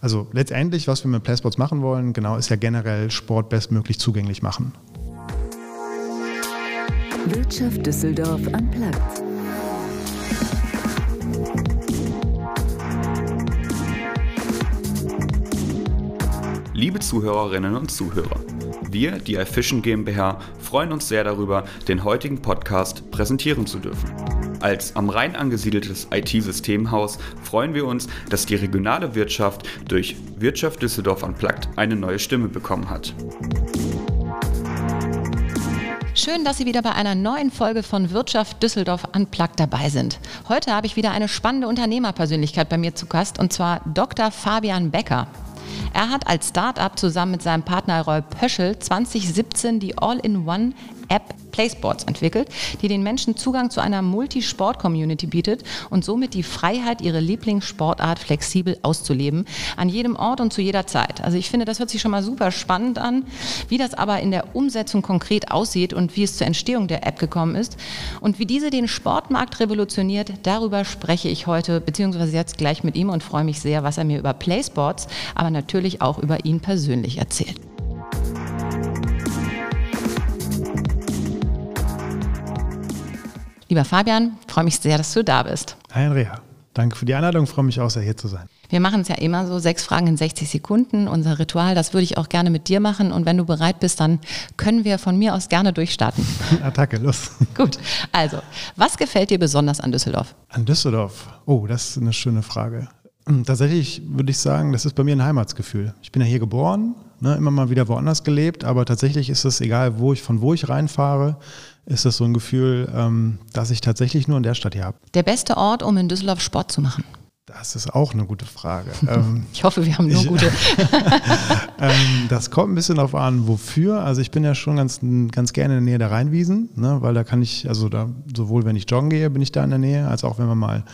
Also letztendlich, was wir mit PlaySports machen wollen, genau, ist ja generell Sport bestmöglich zugänglich machen. Wirtschaft Düsseldorf am Platz. Liebe Zuhörerinnen und Zuhörer, wir, die iFishing GmbH, freuen uns sehr darüber, den heutigen Podcast präsentieren zu dürfen. Als am Rhein angesiedeltes IT-Systemhaus freuen wir uns, dass die regionale Wirtschaft durch Wirtschaft Düsseldorf Unplugged eine neue Stimme bekommen hat. Schön, dass Sie wieder bei einer neuen Folge von Wirtschaft Düsseldorf Unplugged dabei sind. Heute habe ich wieder eine spannende Unternehmerpersönlichkeit bei mir zu Gast und zwar Dr. Fabian Becker. Er hat als Start-up zusammen mit seinem Partner Roy Pöschel 2017 die All-in-One App PlaySports entwickelt, die den Menschen Zugang zu einer Multisport-Community bietet und somit die Freiheit, ihre Lieblingssportart flexibel auszuleben, an jedem Ort und zu jeder Zeit. Also ich finde, das hört sich schon mal super spannend an. Wie das aber in der Umsetzung konkret aussieht und wie es zur Entstehung der App gekommen ist und wie diese den Sportmarkt revolutioniert, darüber spreche ich heute beziehungsweise jetzt gleich mit ihm und freue mich sehr, was er mir über PlaySports, aber natürlich auch über ihn persönlich erzählt. Lieber Fabian, freue mich sehr, dass du da bist. Hi Andrea, danke für die Einladung, freue mich auch sehr hier zu sein. Wir machen es ja immer so, sechs Fragen in 60 Sekunden, unser Ritual, das würde ich auch gerne mit dir machen und wenn du bereit bist, dann können wir von mir aus gerne durchstarten. Attacke, los. Gut, also, was gefällt dir besonders an Düsseldorf? An Düsseldorf, oh, das ist eine schöne Frage. Hm, tatsächlich würde ich sagen, das ist bei mir ein Heimatsgefühl. Ich bin ja hier geboren, ne, immer mal wieder woanders gelebt, aber tatsächlich ist es egal, wo ich, von wo ich reinfahre, ist das so ein Gefühl, ähm, dass ich tatsächlich nur in der Stadt hier habe. Der beste Ort, um in Düsseldorf Sport zu machen? Das ist auch eine gute Frage. Ähm, ich hoffe, wir haben nur ich, gute. ähm, das kommt ein bisschen darauf an, wofür. Also ich bin ja schon ganz, ganz gerne in der Nähe der Rheinwiesen, ne, weil da kann ich, also da, sowohl wenn ich joggen gehe, bin ich da in der Nähe, als auch wenn man mal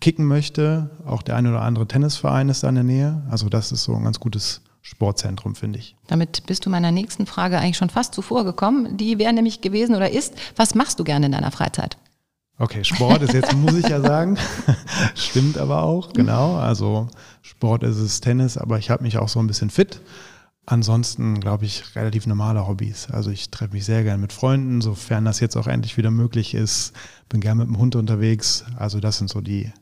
kicken möchte. Auch der eine oder andere Tennisverein ist da in der Nähe. Also das ist so ein ganz gutes Sportzentrum, finde ich. Damit bist du meiner nächsten Frage eigentlich schon fast zuvor gekommen. Die wäre nämlich gewesen oder ist, was machst du gerne in deiner Freizeit? Okay, Sport ist jetzt, muss ich ja sagen. Stimmt aber auch, genau. Also Sport ist es Tennis, aber ich habe mich auch so ein bisschen fit. Ansonsten, glaube ich, relativ normale Hobbys. Also ich treffe mich sehr gerne mit Freunden, sofern das jetzt auch endlich wieder möglich ist. Bin gerne mit dem Hund unterwegs. Also das sind so die,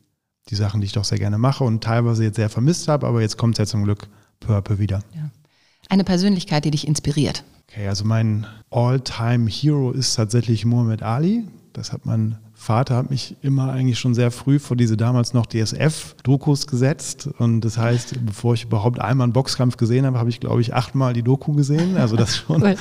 die Sachen, die ich doch sehr gerne mache und teilweise jetzt sehr vermisst habe, aber jetzt kommt es ja zum Glück peu wieder. Ja. Eine Persönlichkeit, die dich inspiriert. Okay, also mein All-Time-Hero ist tatsächlich Muhammad Ali. Das hat mein Vater hat mich immer eigentlich schon sehr früh vor diese damals noch DSF-Dokus gesetzt. Und das heißt, bevor ich überhaupt einmal einen Boxkampf gesehen habe, habe ich, glaube ich, achtmal die Doku gesehen. Also das schon, cool.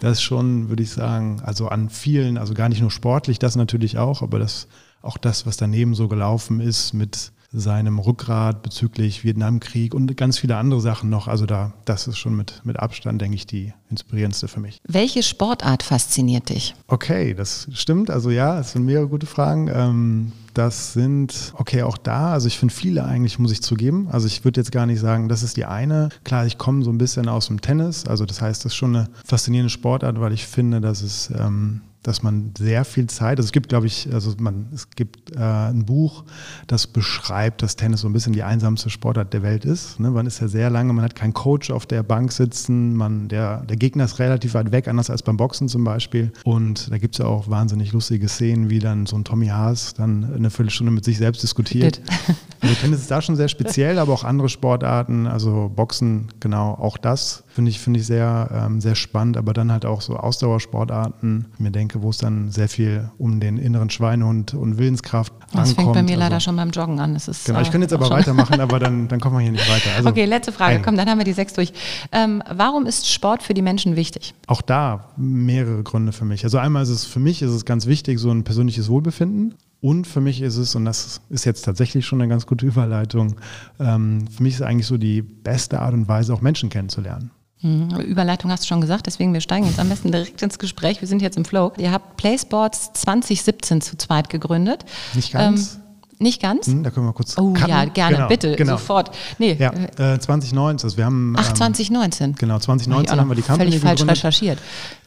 das schon, würde ich sagen, also an vielen, also gar nicht nur sportlich, das natürlich auch, aber das auch das, was daneben so gelaufen ist mit seinem Rückgrat bezüglich Vietnamkrieg und ganz viele andere Sachen noch. Also da, das ist schon mit, mit Abstand, denke ich, die inspirierendste für mich. Welche Sportart fasziniert dich? Okay, das stimmt. Also ja, es sind mehrere gute Fragen. Ähm, das sind, okay, auch da, also ich finde viele eigentlich, muss ich zugeben. Also ich würde jetzt gar nicht sagen, das ist die eine. Klar, ich komme so ein bisschen aus dem Tennis. Also das heißt, das ist schon eine faszinierende Sportart, weil ich finde, dass es ähm, dass man sehr viel Zeit, also es gibt, glaube ich, also man, es gibt äh, ein Buch, das beschreibt, dass Tennis so ein bisschen die einsamste Sportart der Welt ist. Ne? Man ist ja sehr lange, man hat keinen Coach auf der Bank sitzen, man, der, der Gegner ist relativ weit weg, anders als beim Boxen zum Beispiel. Und da gibt es ja auch wahnsinnig lustige Szenen, wie dann so ein Tommy Haas dann eine Viertelstunde mit sich selbst diskutiert. Also Tennis ist da schon sehr speziell, aber auch andere Sportarten, also Boxen, genau, auch das finde ich, finde ich sehr, ähm, sehr spannend, aber dann halt auch so Ausdauersportarten. Ich mir denke, wo es dann sehr viel um den inneren Schweinehund und Willenskraft das ankommt. Das fängt bei mir also, leider schon beim Joggen an. Das ist, genau, ich könnte jetzt aber weitermachen, aber dann, dann kommen wir hier nicht weiter. Also, okay, letzte Frage. Ein. Komm, dann haben wir die sechs durch. Ähm, warum ist Sport für die Menschen wichtig? Auch da mehrere Gründe für mich. Also einmal ist es für mich ist es ganz wichtig, so ein persönliches Wohlbefinden. Und für mich ist es, und das ist jetzt tatsächlich schon eine ganz gute Überleitung, ähm, für mich ist es eigentlich so die beste Art und Weise, auch Menschen kennenzulernen. Mhm. Überleitung hast du schon gesagt, deswegen wir steigen jetzt am besten direkt ins Gespräch. Wir sind jetzt im Flow. Ihr habt PlaySports 2017 zu zweit gegründet. Nicht ganz. Ähm, nicht ganz? Hm, da können wir kurz. Oh cutten. ja, gerne, genau, bitte, genau. sofort. Nee. Ja, äh, 2019. Also wir haben, Ach, 2019. Ähm, genau, 2019 haben wir die Company Völlig falsch gegründet. recherchiert.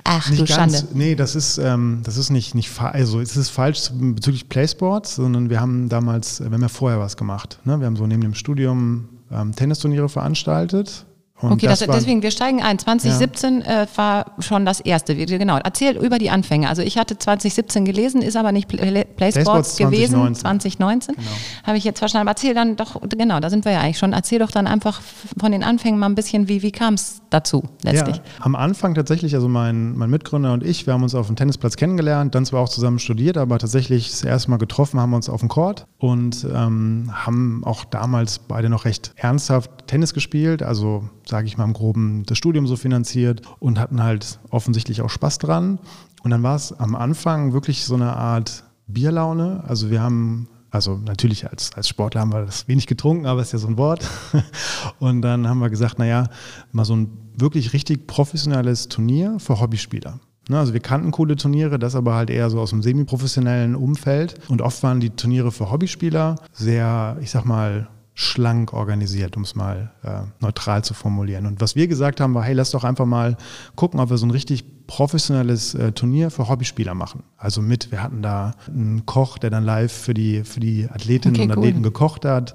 Ach nicht du ganz, Schande. Nee, das ist, ähm, das ist nicht, nicht also es ist falsch bezüglich PlaySports, sondern wir haben damals, wir haben ja vorher was gemacht. Ne? Wir haben so neben dem Studium äh, ähm, Tennisturniere veranstaltet. Und okay, das, das deswegen, wir steigen ein. 2017 ja. äh, war schon das erste. Genau, erzähl über die Anfänge. Also ich hatte 2017 gelesen, ist aber nicht Play, Play Sports gewesen. 2019 genau. habe ich jetzt verstanden. Aber erzähl dann doch, genau, da sind wir ja eigentlich schon. Erzähl doch dann einfach von den Anfängen mal ein bisschen, wie, wie kam es dazu letztlich? Ja, am Anfang tatsächlich, also mein, mein Mitgründer und ich, wir haben uns auf dem Tennisplatz kennengelernt, dann zwar auch zusammen studiert, aber tatsächlich das erste Mal getroffen haben wir uns auf dem Court und ähm, haben auch damals beide noch recht ernsthaft Tennis gespielt, also sage ich mal im Groben, das Studium so finanziert und hatten halt offensichtlich auch Spaß dran. Und dann war es am Anfang wirklich so eine Art Bierlaune. Also wir haben, also natürlich als, als Sportler haben wir das wenig getrunken, aber ist ja so ein Wort. Und dann haben wir gesagt, naja, mal so ein wirklich richtig professionelles Turnier für Hobbyspieler. Ne, also wir kannten coole Turniere, das aber halt eher so aus dem semi-professionellen Umfeld. Und oft waren die Turniere für Hobbyspieler sehr, ich sag mal, schlank organisiert, um es mal äh, neutral zu formulieren. Und was wir gesagt haben, war, hey, lass doch einfach mal gucken, ob wir so ein richtig professionelles äh, Turnier für Hobbyspieler machen. Also mit, wir hatten da einen Koch, der dann live für die, für die Athletinnen okay, und Athleten cool. gekocht hat.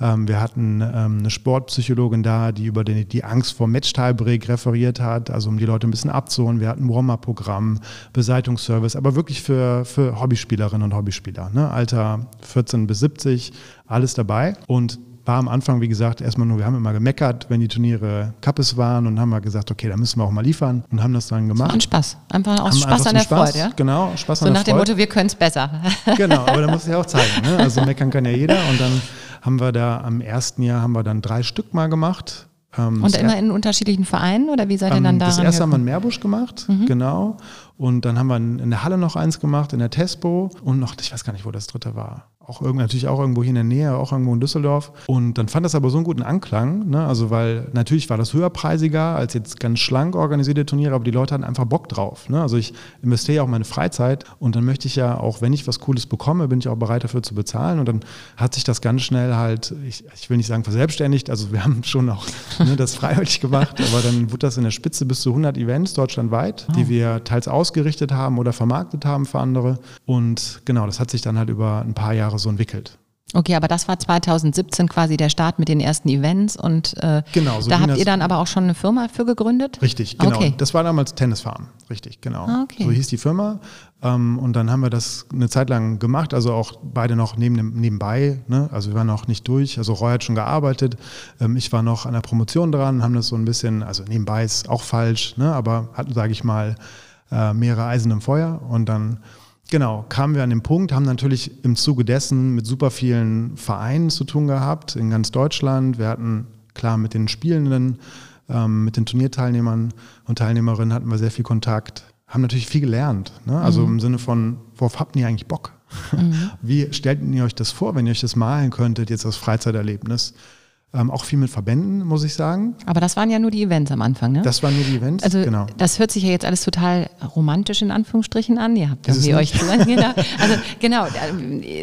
Ähm, wir hatten ähm, eine Sportpsychologin da, die über die, die Angst vor Match-Tiebreak referiert hat, also um die Leute ein bisschen abzuholen. Wir hatten ein Warm-Up-Programm, Beseitigungsservice, aber wirklich für, für Hobbyspielerinnen und Hobbyspieler. Ne? Alter 14 bis 70, alles dabei. Und war am Anfang, wie gesagt, erstmal nur, wir haben immer gemeckert, wenn die Turniere Kappes waren und haben wir gesagt, okay, da müssen wir auch mal liefern und haben das dann gemacht. Das Spaß. Einfach auch Spaß einfach an der Spaß, Freude, ja? Genau, Spaß so an der Freude. So nach dem Motto, wir können es besser. Genau, aber da muss ich ja auch zeigen. Ne? Also meckern kann ja jeder und dann haben wir da am ersten Jahr haben wir dann drei Stück mal gemacht. Ähm, und immer in unterschiedlichen Vereinen oder wie seid ihr dann da? Das erste haben wir in Meerbusch gemacht, mhm. genau. Und dann haben wir in der Halle noch eins gemacht, in der Tespo und noch, ich weiß gar nicht, wo das dritte war auch natürlich auch irgendwo hier in der Nähe, auch irgendwo in Düsseldorf. Und dann fand das aber so einen guten Anklang, ne? also weil natürlich war das höherpreisiger als jetzt ganz schlank organisierte Turniere, aber die Leute hatten einfach Bock drauf. Ne? Also ich investiere ja auch meine Freizeit und dann möchte ich ja auch, wenn ich was Cooles bekomme, bin ich auch bereit dafür zu bezahlen. Und dann hat sich das ganz schnell halt, ich, ich will nicht sagen verselbstständigt, also wir haben schon auch ne, das freiwillig gemacht, aber dann wurde das in der Spitze bis zu 100 Events deutschlandweit, oh. die wir teils ausgerichtet haben oder vermarktet haben für andere. Und genau, das hat sich dann halt über ein paar Jahre so entwickelt. Okay, aber das war 2017 quasi der Start mit den ersten Events und äh, genau, so da habt ihr dann aber auch schon eine Firma für gegründet? Richtig, genau. Okay. Das war damals Tennisfarm, richtig, genau. Ah, okay. So hieß die Firma ähm, und dann haben wir das eine Zeit lang gemacht, also auch beide noch neben, nebenbei, ne? also wir waren noch nicht durch, also Roy hat schon gearbeitet, ähm, ich war noch an der Promotion dran, haben das so ein bisschen, also nebenbei ist auch falsch, ne? aber hatten, sage ich mal, äh, mehrere Eisen im Feuer und dann Genau, kamen wir an den Punkt, haben natürlich im Zuge dessen mit super vielen Vereinen zu tun gehabt in ganz Deutschland. Wir hatten klar mit den Spielenden, ähm, mit den Turnierteilnehmern und Teilnehmerinnen hatten wir sehr viel Kontakt, haben natürlich viel gelernt. Ne? Also mhm. im Sinne von, worauf habt ihr eigentlich Bock? Mhm. Wie stellt ihr euch das vor, wenn ihr euch das malen könntet, jetzt als Freizeiterlebnis? Ähm, auch viel mit Verbänden, muss ich sagen. Aber das waren ja nur die Events am Anfang, ne? Das waren nur die Events, also, genau. Das hört sich ja jetzt alles total romantisch in Anführungsstrichen an. Ihr habt irgendwie euch zu genau. Also genau,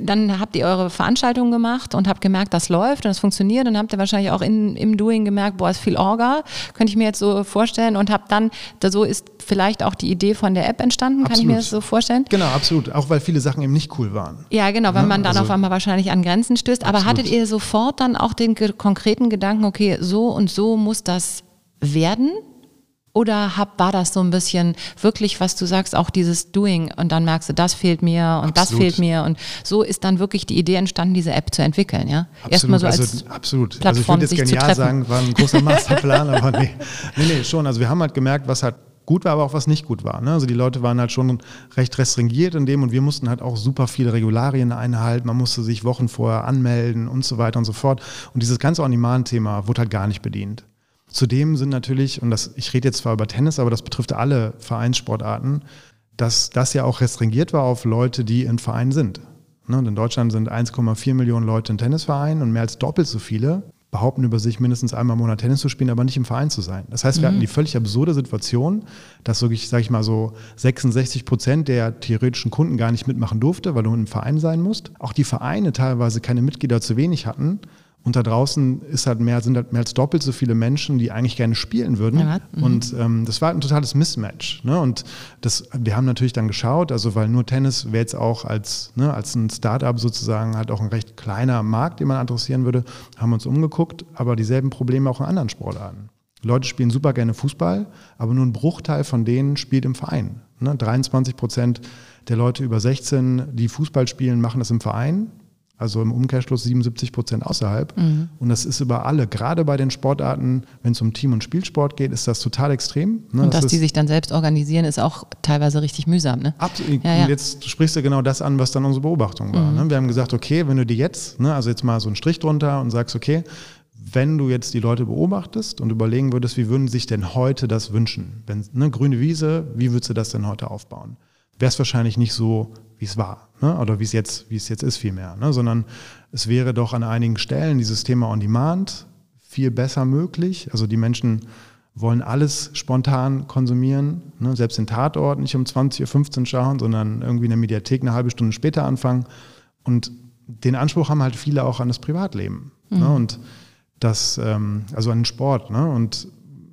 dann habt ihr eure Veranstaltungen gemacht und habt gemerkt, das läuft und das funktioniert und habt ihr wahrscheinlich auch in, im Doing gemerkt, boah, ist viel Orga, könnte ich mir jetzt so vorstellen und habt dann, so ist vielleicht auch die Idee von der App entstanden, absolut. kann ich mir das so vorstellen? Genau, absolut. Auch weil viele Sachen eben nicht cool waren. Ja, genau, weil ja, man dann also, auf einmal wahrscheinlich an Grenzen stößt. Aber absolut. hattet ihr sofort dann auch den konkreten Gedanken, okay, so und so muss das werden? Oder hab, war das so ein bisschen wirklich, was du sagst, auch dieses Doing und dann merkst du, das fehlt mir und absolut. das fehlt mir und so ist dann wirklich die Idee entstanden, diese App zu entwickeln, ja? Erstmal so als also, absolut. Plattform also ich würde jetzt genial sagen, war ein großer Masterplan, aber nee. nee, nee, schon. Also wir haben halt gemerkt, was halt gut war, aber auch was nicht gut war. Ne? Also die Leute waren halt schon recht restringiert in dem und wir mussten halt auch super viele Regularien einhalten. Man musste sich Wochen vorher anmelden und so weiter und so fort. Und dieses ganze On-Demand-Thema wurde halt gar nicht bedient. Zudem sind natürlich, und das, ich rede jetzt zwar über Tennis, aber das betrifft alle Vereinssportarten, dass das ja auch restringiert war auf Leute, die in Vereinen sind. Ne? Und in Deutschland sind 1,4 Millionen Leute in Tennisvereinen und mehr als doppelt so viele behaupten über sich, mindestens einmal im Monat Tennis zu spielen, aber nicht im Verein zu sein. Das heißt, wir mhm. hatten die völlig absurde Situation, dass wirklich, sage ich mal so, 66 Prozent der theoretischen Kunden gar nicht mitmachen durfte, weil du im Verein sein musst. Auch die Vereine teilweise keine Mitglieder zu wenig hatten Und da draußen ist halt mehr, sind halt mehr als doppelt so viele Menschen, die eigentlich gerne spielen würden. Ja, mhm. und ähm, das war halt ein totales Mismatch. Ne? Und das, wir haben natürlich dann geschaut, also weil nur Tennis wäre jetzt auch als, ne, als ein Startup sozusagen halt auch ein recht kleiner Markt, den man adressieren würde, haben uns umgeguckt, aber dieselben Probleme auch in anderen Sportarten. Leute spielen super gerne Fußball, aber nur ein Bruchteil von denen spielt im Verein. Ne? 23 Prozent der Leute über 16, die Fußball spielen, machen das im Verein. Also im Umkehrschluss 77 Prozent außerhalb. Mhm. Und das ist über alle. Gerade bei den Sportarten, wenn es um Team- und Spielsport geht, ist das total extrem. Ne? Und das dass die sich dann selbst organisieren, ist auch teilweise richtig mühsam. Ne? Absolut. Ja, ja. Jetzt sprichst du genau das an, was dann unsere Beobachtung war. Mhm. Ne? Wir haben gesagt, okay, wenn du dir jetzt, ne, also jetzt mal so einen Strich drunter und sagst, okay, wenn du jetzt die Leute beobachtest und überlegen würdest, wie würden sich denn heute das wünschen? Wenn, ne, grüne Wiese, wie würdest du das denn heute aufbauen? Wäre es wahrscheinlich nicht so, wie es war, ne? oder wie es jetzt, wie es jetzt ist vielmehr, ne? sondern es wäre doch an einigen Stellen dieses Thema On Demand viel besser möglich. Also die Menschen wollen alles spontan konsumieren, ne? selbst den Tatort nicht um 20.15 Uhr schauen, sondern irgendwie in der Mediathek eine halbe Stunde später anfangen. Und den Anspruch haben halt viele auch an das Privatleben. Ne? Mhm. Ne? Und das, ähm, also an den Sport. Ne? Und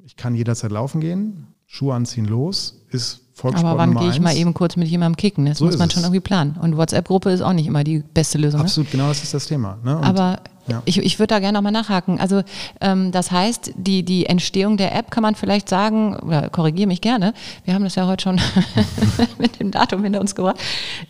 ich kann jederzeit laufen gehen, Schuhe anziehen, los, ist Volkssport Aber wann gehe ich mal eben kurz mit jemandem kicken? Das so muss man schon irgendwie planen. Und WhatsApp-Gruppe ist auch nicht immer die beste Lösung. Ne? Absolut, ne? genau das ist das Thema. Ne? Aber ja. Ich, ich würde da gerne nochmal nachhaken. Also ähm, das heißt, die, die Entstehung der App kann man vielleicht sagen, oder korrigiere mich gerne, wir haben das ja heute schon mit dem Datum hinter uns gebracht,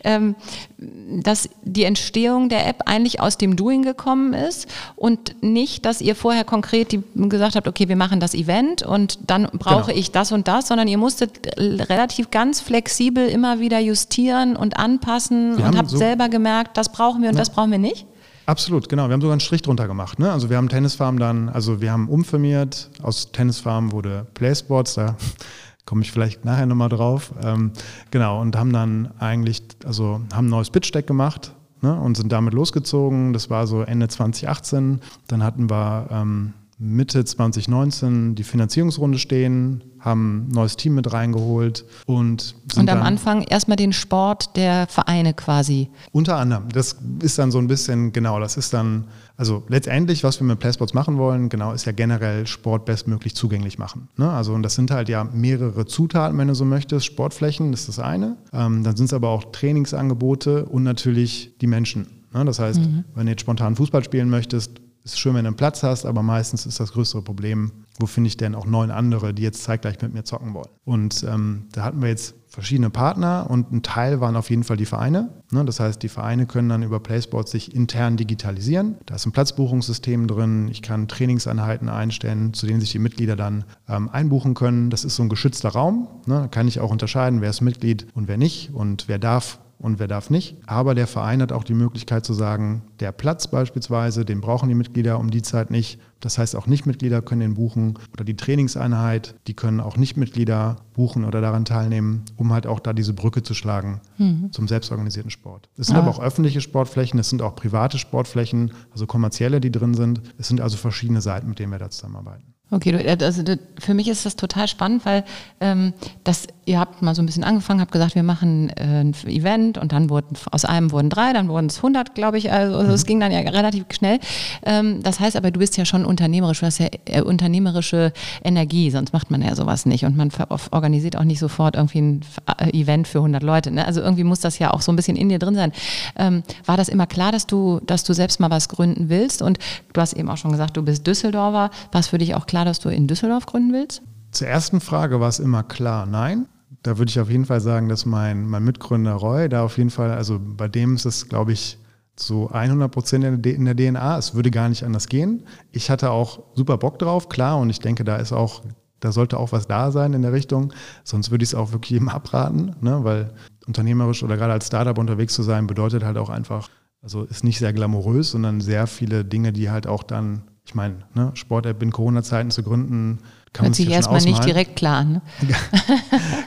ähm, dass die Entstehung der App eigentlich aus dem Doing gekommen ist und nicht, dass ihr vorher konkret die, gesagt habt, okay, wir machen das Event und dann brauche genau. ich das und das, sondern ihr musstet relativ ganz flexibel immer wieder justieren und anpassen wir und habt so selber gemerkt, das brauchen wir und ja. das brauchen wir nicht? Absolut, genau. Wir haben sogar einen Strich drunter gemacht. Ne? Also wir haben Tennisfarm dann, also wir haben umfirmiert, aus Tennisfarm wurde Playsports, da komme ich vielleicht nachher nochmal drauf. Ähm, genau, und haben dann eigentlich, also haben ein neues Pitch-Deck gemacht ne? und sind damit losgezogen. Das war so Ende 2018. Dann hatten wir ähm, Mitte 2019 die Finanzierungsrunde stehen, haben ein neues Team mit reingeholt und und am Anfang erstmal den Sport der Vereine quasi. Unter anderem. Das ist dann so ein bisschen, genau, das ist dann, also letztendlich, was wir mit Playsports machen wollen, genau, ist ja generell Sport bestmöglich zugänglich machen. Ne? Also und das sind halt ja mehrere Zutaten, wenn du so möchtest. Sportflächen, das ist das eine. Ähm, dann sind es aber auch Trainingsangebote und natürlich die Menschen. Ne? Das heißt, mhm. wenn du jetzt spontan Fußball spielen möchtest, ist schön, wenn du einen Platz hast, aber meistens ist das größere Problem, wo finde ich denn auch neun andere, die jetzt zeitgleich mit mir zocken wollen. Und ähm, da hatten wir jetzt verschiedene Partner und ein Teil waren auf jeden Fall die Vereine. Ne? Das heißt, die Vereine können dann über PlaySports sich intern digitalisieren. Da ist ein Platzbuchungssystem drin. Ich kann Trainingseinheiten einstellen, zu denen sich die Mitglieder dann ähm, einbuchen können. Das ist so ein geschützter Raum. Ne? Da kann ich auch unterscheiden, wer ist Mitglied und wer nicht und wer darf und wer darf nicht. Aber der Verein hat auch die Möglichkeit zu sagen, der Platz beispielsweise, den brauchen die Mitglieder um die Zeit nicht. Das heißt, auch Nichtmitglieder können den buchen oder die Trainingseinheit, die können auch Nichtmitglieder buchen oder daran teilnehmen, um halt auch da diese Brücke zu schlagen mhm. zum selbstorganisierten Sport. Es sind ah. aber auch öffentliche Sportflächen, es sind auch private Sportflächen, also kommerzielle, die drin sind. Es sind also verschiedene Seiten, mit denen wir da zusammenarbeiten. Okay, äh, also für mich ist das total spannend, weil ähm, das, ihr habt mal so ein bisschen angefangen, habt gesagt, wir machen äh, ein Event und dann wurden aus einem wurden drei, dann wurden es 100, glaube ich. Also es mhm. ging dann ja relativ schnell. Ähm, das heißt aber, du bist ja schon unternehmerisch, du hast ja äh, unternehmerische Energie, sonst macht man ja sowas nicht und man organisiert auch nicht sofort irgendwie ein äh, Event für 100 Leute. Ne? Also irgendwie muss das ja auch so ein bisschen in dir drin sein. Ähm, war das immer klar, dass du, dass du selbst mal was gründen willst? Und du hast eben auch schon gesagt, du bist Düsseldorfer. War es für dich auch klar, dass du in Düsseldorf gründen willst? Zur ersten Frage war es immer klar, nein. Da würde ich auf jeden Fall sagen, dass mein, mein Mitgründer Roy da auf jeden Fall, also bei dem ist es, glaube ich, zu 100 Prozent in der DNA. Es würde gar nicht anders gehen. Ich hatte auch super Bock drauf, klar, und ich denke, da ist auch, da sollte auch was da sein in der Richtung. Sonst würde ich es auch wirklich jedem abraten, ne? weil unternehmerisch oder gerade als Startup unterwegs zu sein, bedeutet halt auch einfach, also ist nicht sehr glamourös, sondern sehr viele Dinge, die halt auch dann ich meine, ne, Sport-App in Corona-Zeiten zu gründen, kann Hört sich erstmal nicht direkt klar an. Ne?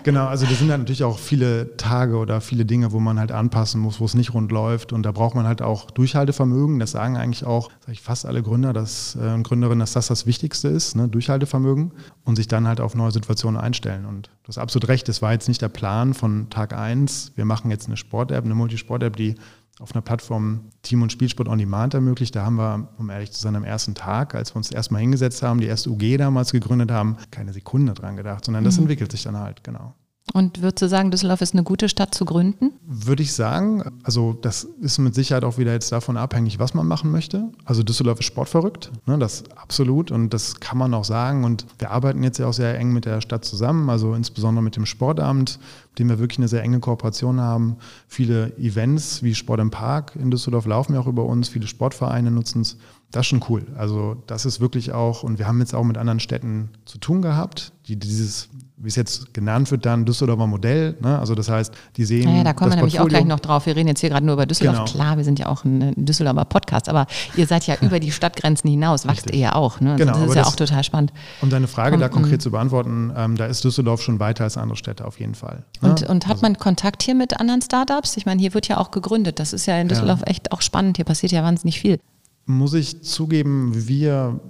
genau, also das sind halt natürlich auch viele Tage oder viele Dinge, wo man halt anpassen muss, wo es nicht rund läuft. Und da braucht man halt auch Durchhaltevermögen. Das sagen eigentlich auch sag ich, fast alle Gründer dass, äh, und Gründerinnen, dass das das Wichtigste ist, ne? Durchhaltevermögen und sich dann halt auf neue Situationen einstellen. Und du hast absolut recht, das war jetzt nicht der Plan von Tag 1. Wir machen jetzt eine Sport-App, eine Multisport-App, die auf einer Plattform Team- und Spielsport on Demand ermöglicht. Da haben wir, um ehrlich zu sein, am ersten Tag, als wir uns erstmal hingesetzt haben, die erste UG damals gegründet haben, keine Sekunde dran gedacht, sondern das mhm. entwickelt sich dann halt, genau. Und würdest du sagen, Düsseldorf ist eine gute Stadt zu gründen? Würde ich sagen. Also das ist mit Sicherheit auch wieder jetzt davon abhängig, was man machen möchte. Also Düsseldorf ist sportverrückt, ne, das absolut und das kann man auch sagen. Und wir arbeiten jetzt ja auch sehr eng mit der Stadt zusammen, also insbesondere mit dem Sportamt, mit dem wir wirklich eine sehr enge Kooperation haben. Viele Events wie Sport im Park in Düsseldorf laufen ja auch über uns, viele Sportvereine nutzen es. Das ist schon cool. Also das ist wirklich auch, und wir haben jetzt auch mit anderen Städten zu tun gehabt, die dieses wie es jetzt genannt wird, dann Düsseldorfer Modell. Ne? Also das heißt, die sehen. Naja, da kommen wir nämlich auch gleich noch drauf. Wir reden jetzt hier gerade nur über Düsseldorf. Genau. Klar, wir sind ja auch ein Düsseldorfer Podcast, aber ihr seid ja über die Stadtgrenzen hinaus, wächst Richtig. ihr ja auch. Ne? Also genau, das ist ja das, auch total spannend. Um deine Frage um, da konkret um, zu beantworten, ähm, da ist Düsseldorf schon weiter als andere Städte auf jeden Fall. Ne? Und, und hat also. man Kontakt hier mit anderen Startups? Ich meine, hier wird ja auch gegründet. Das ist ja in Düsseldorf ja. echt auch spannend. Hier passiert ja wahnsinnig viel muss ich zugeben, wir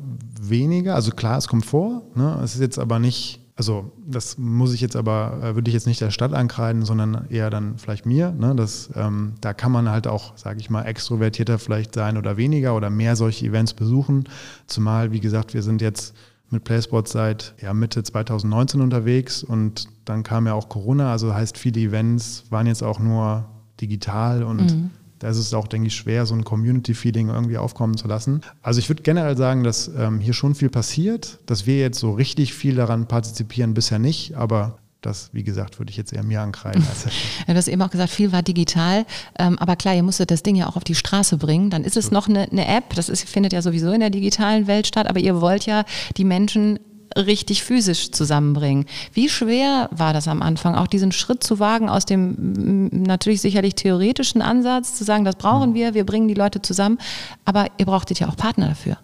weniger. Also klar, es kommt vor. Ne? Es ist jetzt aber nicht also das muss ich jetzt aber, äh, würde ich jetzt nicht der Stadt ankreiden, sondern eher dann vielleicht mir. Ne? Das, ähm, da kann man halt auch, sage ich mal, extrovertierter vielleicht sein oder weniger oder mehr solche Events besuchen. Zumal, wie gesagt, wir sind jetzt mit PlaySport seit ja, Mitte 2019 unterwegs und dann kam ja auch Corona, also heißt viele Events waren jetzt auch nur digital und mhm da ist es auch, denke ich, schwer, so ein Community-Feeling irgendwie aufkommen zu lassen. Also ich würde generell sagen, dass ähm, hier schon viel passiert, dass wir jetzt so richtig viel daran partizipieren, bisher nicht, aber das, wie gesagt, würde ich jetzt eher mir ankreiden. Als ja, du hast eben auch gesagt, viel war digital. Ähm, aber klar, ihr musstet das Ding ja auch auf die Straße bringen. Dann ist es noch eine, eine App. Das ist, findet ja sowieso in der digitalen Welt statt. Aber ihr wollt ja die Menschen richtig physisch zusammenbringen. Wie schwer war das am Anfang, auch diesen Schritt zu wagen aus dem natürlich sicherlich theoretischen Ansatz, zu sagen, das brauchen wir, wir bringen die Leute zusammen, aber ihr brauchtet ja auch Partner dafür.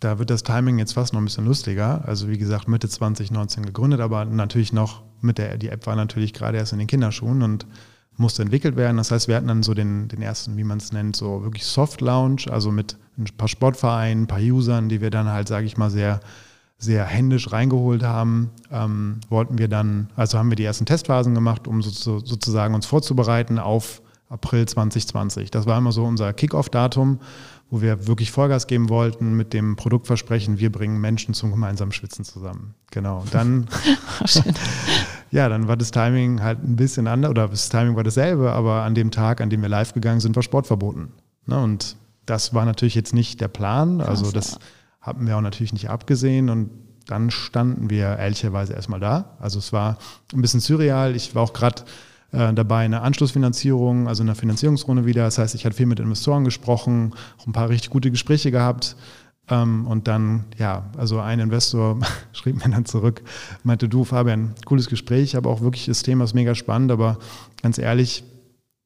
Da wird das Timing jetzt fast noch ein bisschen lustiger. Also wie gesagt, Mitte 2019 gegründet, aber natürlich noch mit der, die App war natürlich gerade erst in den Kinderschuhen und musste entwickelt werden. Das heißt, wir hatten dann so den, den ersten, wie man es nennt, so wirklich Soft Launch, also mit ein paar Sportvereinen, ein paar Usern, die wir dann halt, sage ich mal, sehr sehr händisch reingeholt haben, ähm, wollten wir dann, also haben wir die ersten Testphasen gemacht, um so, sozusagen uns vorzubereiten auf April 2020. Das war immer so unser Kickoff-Datum, wo wir wirklich Vollgas geben wollten mit dem Produktversprechen, wir bringen Menschen zum gemeinsamen Schwitzen zusammen. Genau. Dann, ja, dann war das Timing halt ein bisschen anders, oder das Timing war dasselbe, aber an dem Tag, an dem wir live gegangen sind, war Sport verboten. Ne? Und das war natürlich jetzt nicht der Plan. Also das haben wir auch natürlich nicht abgesehen und dann standen wir ehrlicherweise erstmal da. Also es war ein bisschen surreal. Ich war auch gerade äh, dabei eine Anschlussfinanzierung, also eine Finanzierungsrunde wieder. Das heißt, ich hatte viel mit Investoren gesprochen, auch ein paar richtig gute Gespräche gehabt. Ähm, und dann, ja, also ein Investor schrieb mir dann zurück, meinte, du Fabian, cooles Gespräch, aber auch wirklich das Thema ist mega spannend, aber ganz ehrlich,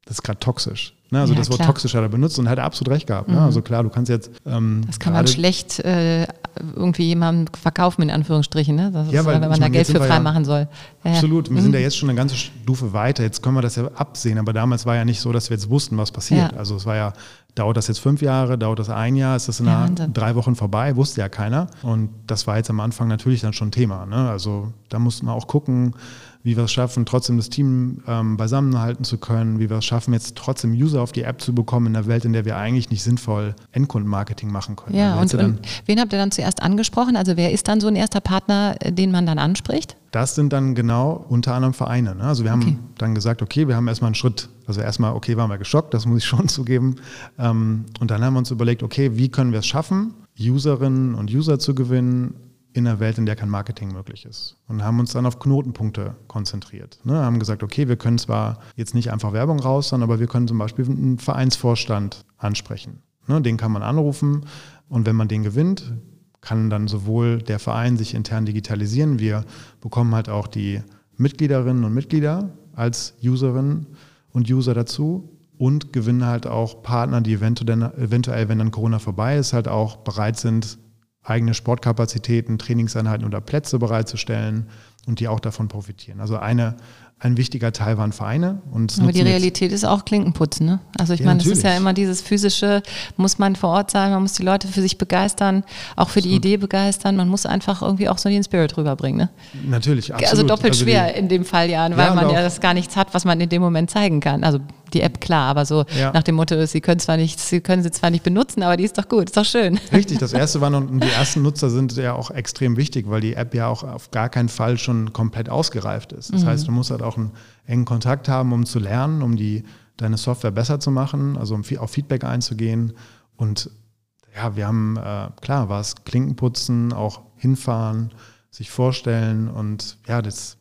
das ist gerade toxisch. Ne? Also ja, das Wort klar. toxisch hat er benutzt und hat er absolut recht gehabt. Ne? Mhm. Also klar, du kannst jetzt. Ähm, das kann man schlecht äh, irgendwie jemandem verkaufen, in Anführungsstrichen, ne? Das ja, ist, weil, wenn man da Geld für frei machen soll. Ja, absolut, wir mhm. sind ja jetzt schon eine ganze Stufe weiter. Jetzt können wir das ja absehen, aber damals war ja nicht so, dass wir jetzt wussten, was passiert. Ja. Also es war ja, dauert das jetzt fünf Jahre, dauert das ein Jahr, ist das in ja, drei Wochen vorbei, wusste ja keiner. Und das war jetzt am Anfang natürlich dann schon Thema. Ne? Also da mussten wir auch gucken, wie wir es schaffen, trotzdem das Team ähm, beisammenhalten zu können, wie wir es schaffen, jetzt trotzdem User auf die App zu bekommen in einer Welt, in der wir eigentlich nicht sinnvoll Endkundenmarketing machen können. Ja, und, und wen habt ihr dann zuerst angesprochen? Also wer ist dann so ein erster Partner, äh, den man dann anspricht? Das sind dann genau unter anderem Vereine. Ne? Also wir haben okay. dann gesagt, okay, wir haben erstmal einen Schritt, also erstmal, okay, waren wir geschockt, das muss ich schon zugeben. Ähm, und dann haben wir uns überlegt, okay, wie können wir es schaffen, Userinnen und User zu gewinnen, in einer Welt, in der kein Marketing möglich ist. Und haben uns dann auf Knotenpunkte konzentriert. Ne, haben gesagt, okay, wir können zwar jetzt nicht einfach Werbung raus, aber wir können zum Beispiel einen Vereinsvorstand ansprechen. Ne, den kann man anrufen und wenn man den gewinnt, kann dann sowohl der Verein sich intern digitalisieren, wir bekommen halt auch die Mitgliederinnen und Mitglieder als Userinnen und User dazu und gewinnen halt auch Partner, die eventuell, wenn dann Corona vorbei ist, halt auch bereit sind, eigene Sportkapazitäten, Trainingseinheiten oder Plätze bereitzustellen und die auch davon profitieren. Also eine ein wichtiger Teil waren Vereine. Und Aber die Realität ist auch Klinkenputzen. Ne? Also ich ja, meine, es ist ja immer dieses physische, muss man vor Ort sein, man muss die Leute für sich begeistern, auch für die. Idee begeistern. Man muss einfach irgendwie auch so den Spirit rüberbringen. Ne? Natürlich, absolut. Also doppelt also schwer die, in dem Fall ja, weil ja, man ja das gar nichts hat, was man in dem Moment zeigen kann. Also die App klar, aber so ja. nach dem Motto, sie können zwar nicht, sie können sie zwar nicht benutzen, aber die ist doch gut, ist doch schön. Richtig, das erste war noch, die ersten Nutzer sind ja auch extrem wichtig, weil die App ja auch auf gar keinen Fall schon komplett ausgereift ist. Das mhm. heißt, du musst halt auch einen engen Kontakt haben, um zu lernen, um die, deine Software besser zu machen, also um auf Feedback einzugehen. Und ja, wir haben, äh, klar, war es Klinkenputzen, auch hinfahren, sich vorstellen und ja, das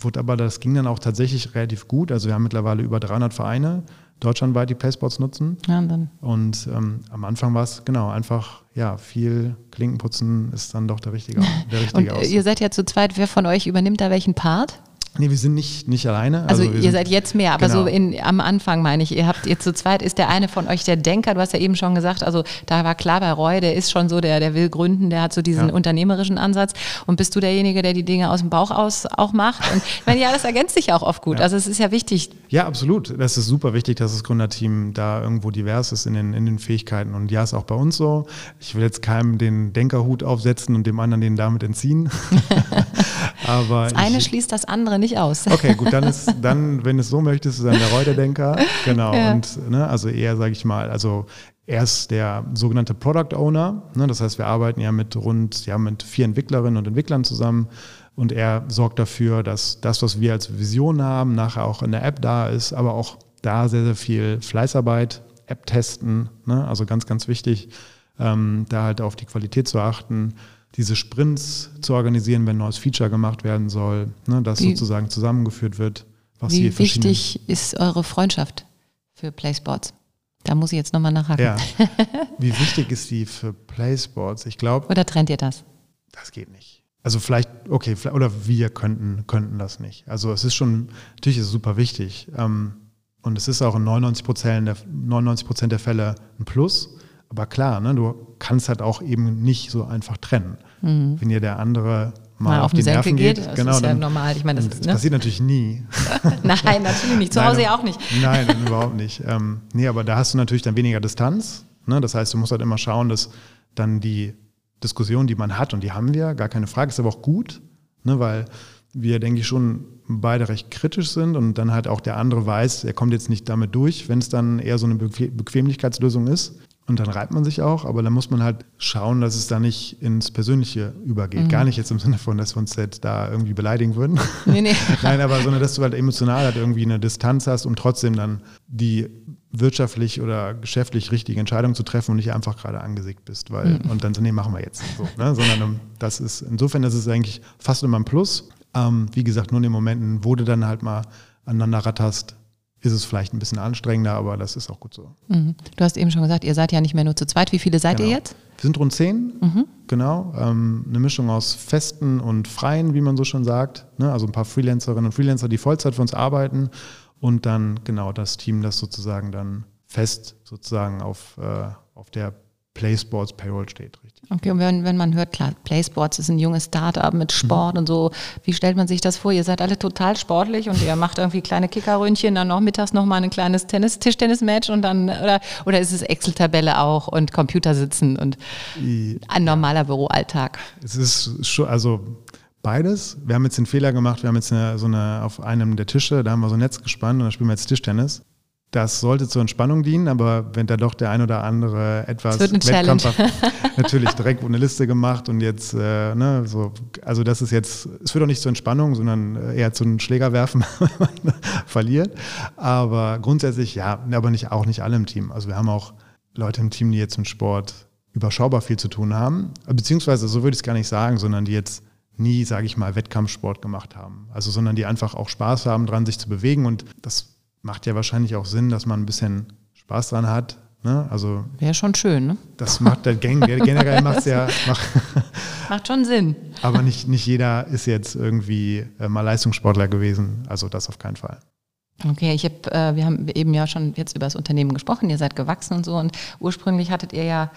wurde aber, das ging dann auch tatsächlich relativ gut. Also wir haben mittlerweile über 300 Vereine deutschlandweit die Playspots nutzen. Ja. Und ähm, am Anfang war es genau einfach, ja, viel Klinkenputzen ist dann doch der richtige, der richtige Und ihr seid ja zu zweit, wer von euch übernimmt da welchen Part? Nee, wir sind nicht, nicht alleine. Also, also ihr seid jetzt mehr, aber genau. so in, am Anfang meine ich, ihr habt ihr zu zweit, ist der eine von euch der Denker, du hast ja eben schon gesagt, also da war klar bei Roy, der ist schon so, der, der will gründen, der hat so diesen ja. unternehmerischen Ansatz und bist du derjenige, der die Dinge aus dem Bauch aus auch macht und ich meine, ja, das ergänzt sich auch oft gut, ja. also es ist ja wichtig. Ja, absolut, das ist super wichtig, dass das Gründerteam da irgendwo divers ist in den, in den Fähigkeiten und ja, ist auch bei uns so. Ich will jetzt keinem den Denkerhut aufsetzen und dem anderen den damit entziehen. aber das eine ich, schließt das andere nicht aus. Okay, gut, dann ist, dann, wenn du es so möchtest, ist dann der Reuterdenker. Genau. Ja. Und ne, also eher, sage ich mal, also er ist der sogenannte Product Owner. Ne, das heißt, wir arbeiten ja mit rund, ja, mit vier Entwicklerinnen und Entwicklern zusammen. Und er sorgt dafür, dass das, was wir als Vision haben, nachher auch in der App da ist, aber auch da sehr, sehr viel Fleißarbeit, App testen, ne, also ganz, ganz wichtig, ähm, da halt auf die Qualität zu achten diese Sprints zu organisieren, wenn ein neues Feature gemacht werden soll, ne, dass wie, sozusagen zusammengeführt wird. Was wie wichtig ist eure Freundschaft für PlaySports? Da muss ich jetzt nochmal nachhaken. Ja. Wie wichtig ist die für PlaySports? Ich glaube. Oder trennt ihr das? Das geht nicht. Also vielleicht, okay, oder wir könnten, könnten das nicht. Also es ist schon, natürlich ist es super wichtig. Ähm, und es ist auch in 99 Prozent der, 99 Prozent der Fälle ein Plus. Aber klar, ne, du kannst halt auch eben nicht so einfach trennen. Mhm. Wenn dir der andere mal, mal auf, auf die Nerven geht, geht das genau, ist ja dann, normal. Ich meine, das, das ne? passiert natürlich nie. Nein, natürlich nicht. Zu Hause ja auch nicht. Nein, überhaupt nicht. Ähm, nee, aber da hast du natürlich dann weniger Distanz. Ne? Das heißt, du musst halt immer schauen, dass dann die Diskussion, die man hat, und die haben wir, gar keine Frage, ist aber auch gut, ne? weil wir, denke ich, schon beide recht kritisch sind und dann halt auch der andere weiß, er kommt jetzt nicht damit durch, wenn es dann eher so eine Bequemlichkeitslösung ist. Und dann reibt man sich auch, aber dann muss man halt schauen, dass es da nicht ins Persönliche übergeht. Mhm. Gar nicht jetzt im Sinne von, dass wir uns jetzt da irgendwie beleidigen würden. Nee, nee. Nein, aber sondern dass du halt emotional halt irgendwie eine Distanz hast, um trotzdem dann die wirtschaftlich oder geschäftlich richtige Entscheidung zu treffen und nicht einfach gerade angesickt bist, weil mhm. und dann so, nee, machen wir jetzt. So, ne? Sondern um, das ist, insofern ist es eigentlich fast immer ein Plus. Ähm, wie gesagt, nur in den Momenten, wo du dann halt mal aneinander ratterst, ist es vielleicht ein bisschen anstrengender, aber das ist auch gut so. Mhm. Du hast eben schon gesagt, ihr seid ja nicht mehr nur zu zweit. Wie viele seid genau. ihr jetzt? Wir sind rund zehn, mhm. genau. Ähm, eine Mischung aus Festen und Freien, wie man so schon sagt. Ne? Also ein paar Freelancerinnen und Freelancer, die Vollzeit für uns arbeiten. Und dann genau das Team, das sozusagen dann fest sozusagen auf, äh, auf der PlaySports Payroll steht, richtig. Okay, und wenn, wenn man hört, klar, PlaySports ist ein junges Startup mit Sport mhm. und so, wie stellt man sich das vor? Ihr seid alle total sportlich und ihr macht irgendwie kleine Kickerröntchen, dann noch mittags nochmal ein kleines Tennis, Tischtennis-Match und dann, oder, oder ist es Excel-Tabelle auch und Computer sitzen und ein normaler Büroalltag? Es ist schon, also beides. Wir haben jetzt den Fehler gemacht, wir haben jetzt eine, so eine, auf einem der Tische, da haben wir so ein Netz gespannt und da spielen wir jetzt Tischtennis. Das sollte zur Entspannung dienen, aber wenn da doch der ein oder andere etwas Wettkampf natürlich direkt eine Liste gemacht und jetzt, äh, ne, so, also das ist jetzt, es führt auch nicht zur Entspannung, sondern eher zu einem Schlägerwerfen, wenn man verliert. Aber grundsätzlich ja, aber nicht, auch nicht alle im Team. Also wir haben auch Leute im Team, die jetzt im Sport überschaubar viel zu tun haben, beziehungsweise so würde ich es gar nicht sagen, sondern die jetzt nie, sage ich mal, Wettkampfsport gemacht haben. Also sondern die einfach auch Spaß haben, dran sich zu bewegen und das macht ja wahrscheinlich auch Sinn, dass man ein bisschen Spaß dran hat. Ne? Also Wäre schon schön, ne? Das macht der Gang, generell macht es ja. Macht, macht schon Sinn. Aber nicht, nicht jeder ist jetzt irgendwie äh, mal Leistungssportler gewesen. Also das auf keinen Fall. Okay, ich habe, äh, wir haben eben ja schon jetzt über das Unternehmen gesprochen, ihr seid gewachsen und so und ursprünglich hattet ihr ja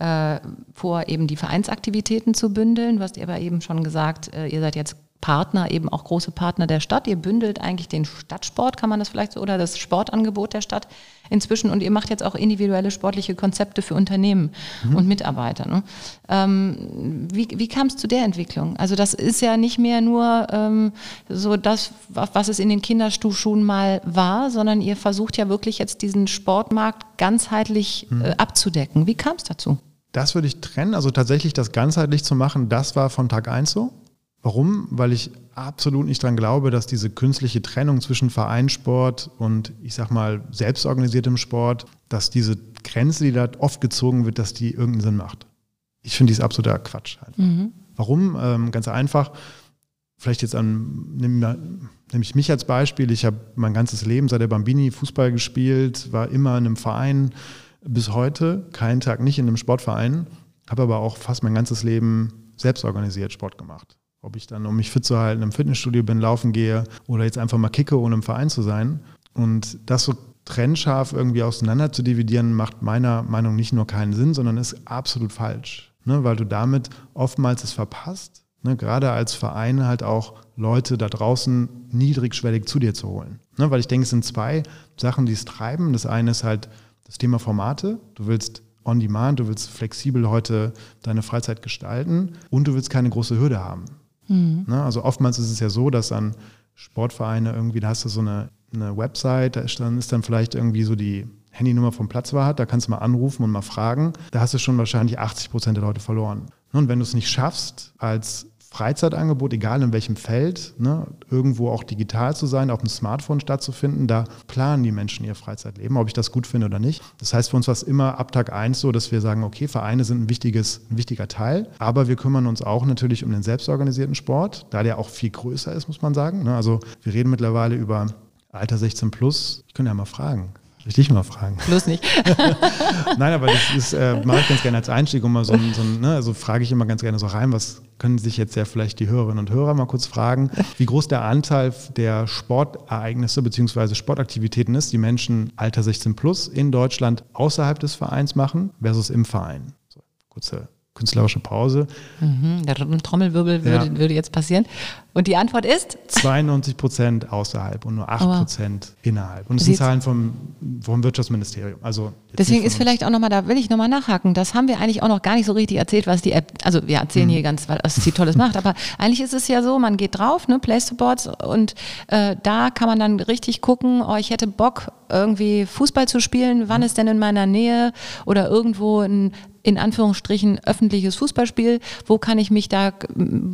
äh, vor, eben die Vereinsaktivitäten zu bündeln. Du hast aber eben schon gesagt, äh, ihr seid jetzt Partner, eben auch große Partner der Stadt. Ihr bündelt eigentlich den Stadtsport, kann man das vielleicht so, oder das Sportangebot der Stadt inzwischen und ihr macht jetzt auch individuelle sportliche Konzepte für Unternehmen mhm. und Mitarbeiter. Ne? Ähm, wie wie kam es zu der Entwicklung? Also das ist ja nicht mehr nur ähm, so das, was es in den Kinderschuhen mal war, sondern ihr versucht ja wirklich jetzt diesen Sportmarkt ganzheitlich mhm. äh, abzudecken. Wie kam es dazu? Das würde ich trennen. Also tatsächlich das ganzheitlich zu machen, das war von Tag 1 so. Warum? Weil ich absolut nicht daran glaube, dass diese künstliche Trennung zwischen Vereinssport und ich sag mal selbstorganisiertem Sport, dass diese Grenze, die da oft gezogen wird, dass die irgendeinen Sinn macht. Ich finde, die ist absoluter Quatsch. Mhm. Warum? Ähm, ganz einfach. Vielleicht jetzt an, nehme nehm ich mich als Beispiel. Ich habe mein ganzes Leben seit der Bambini Fußball gespielt, war immer in einem Verein bis heute, keinen Tag nicht in einem Sportverein, habe aber auch fast mein ganzes Leben selbst organisiert Sport gemacht. Ob ich dann, um mich fit zu halten, im Fitnessstudio bin, laufen gehe oder jetzt einfach mal kicke, ohne im Verein zu sein. Und das so trennscharf irgendwie auseinander zu dividieren, macht meiner Meinung nach nicht nur keinen Sinn, sondern ist absolut falsch. Ne? Weil du damit oftmals es verpasst, ne? gerade als Verein halt auch Leute da draußen niedrigschwellig zu dir zu holen. Ne? Weil ich denke, es sind zwei Sachen, die es treiben. Das eine ist halt das Thema Formate. Du willst on demand, du willst flexibel heute deine Freizeit gestalten und du willst keine große Hürde haben. Mhm. Ne? Also oftmals ist es ja so, dass dann Sportvereine irgendwie, da hast du so eine, eine Website, da ist dann, ist dann vielleicht irgendwie so die Handynummer vom Platzwart, da kannst du mal anrufen und mal fragen. Da hast du schon wahrscheinlich 80 Prozent der Leute verloren. Und wenn du es nicht schaffst, als Freizeitangebot, egal in welchem Feld, ne, irgendwo auch digital zu sein, auf dem Smartphone stattzufinden, da planen die Menschen ihr Freizeitleben, ob ich das gut finde oder nicht. Das heißt, für uns war es immer ab Tag eins so, dass wir sagen, okay, Vereine sind ein, wichtiges, ein wichtiger Teil, aber wir kümmern uns auch natürlich um den selbstorganisierten Sport, da der auch viel größer ist, muss man sagen. Ne. Also wir reden mittlerweile über Alter 16 plus. Ich könnte ja mal fragen. Richtig mal fragen. Bloß nicht. Nein, aber das ist, äh, mache ich ganz gerne als Einstieg, um mal so ein, so ein ne, also frage ich immer ganz gerne so rein, was können sich jetzt ja vielleicht die Hörerinnen und Hörer mal kurz fragen, wie groß der Anteil der Sportereignisse bzw. Sportaktivitäten ist, die Menschen Alter 16 plus in Deutschland außerhalb des Vereins machen versus im Verein. So, kurze künstlerische Pause. Mhm, der Trommelwirbel würde, ja. würde, jetzt passieren. Und die Antwort ist? 92 Prozent außerhalb und nur 8 Prozent innerhalb. Und das sind Zahlen vom, vom Wirtschaftsministerium. Also deswegen ist vielleicht auch nochmal, da will ich nochmal nachhaken, das haben wir eigentlich auch noch gar nicht so richtig erzählt, was die App, also wir erzählen mhm. hier ganz, was sie Tolles macht, aber eigentlich ist es ja so, man geht drauf, ne, Play Supports und äh, da kann man dann richtig gucken, oh, ich hätte Bock, irgendwie Fußball zu spielen, wann ist denn in meiner Nähe oder irgendwo ein in Anführungsstrichen öffentliches Fußballspiel, wo kann ich mich da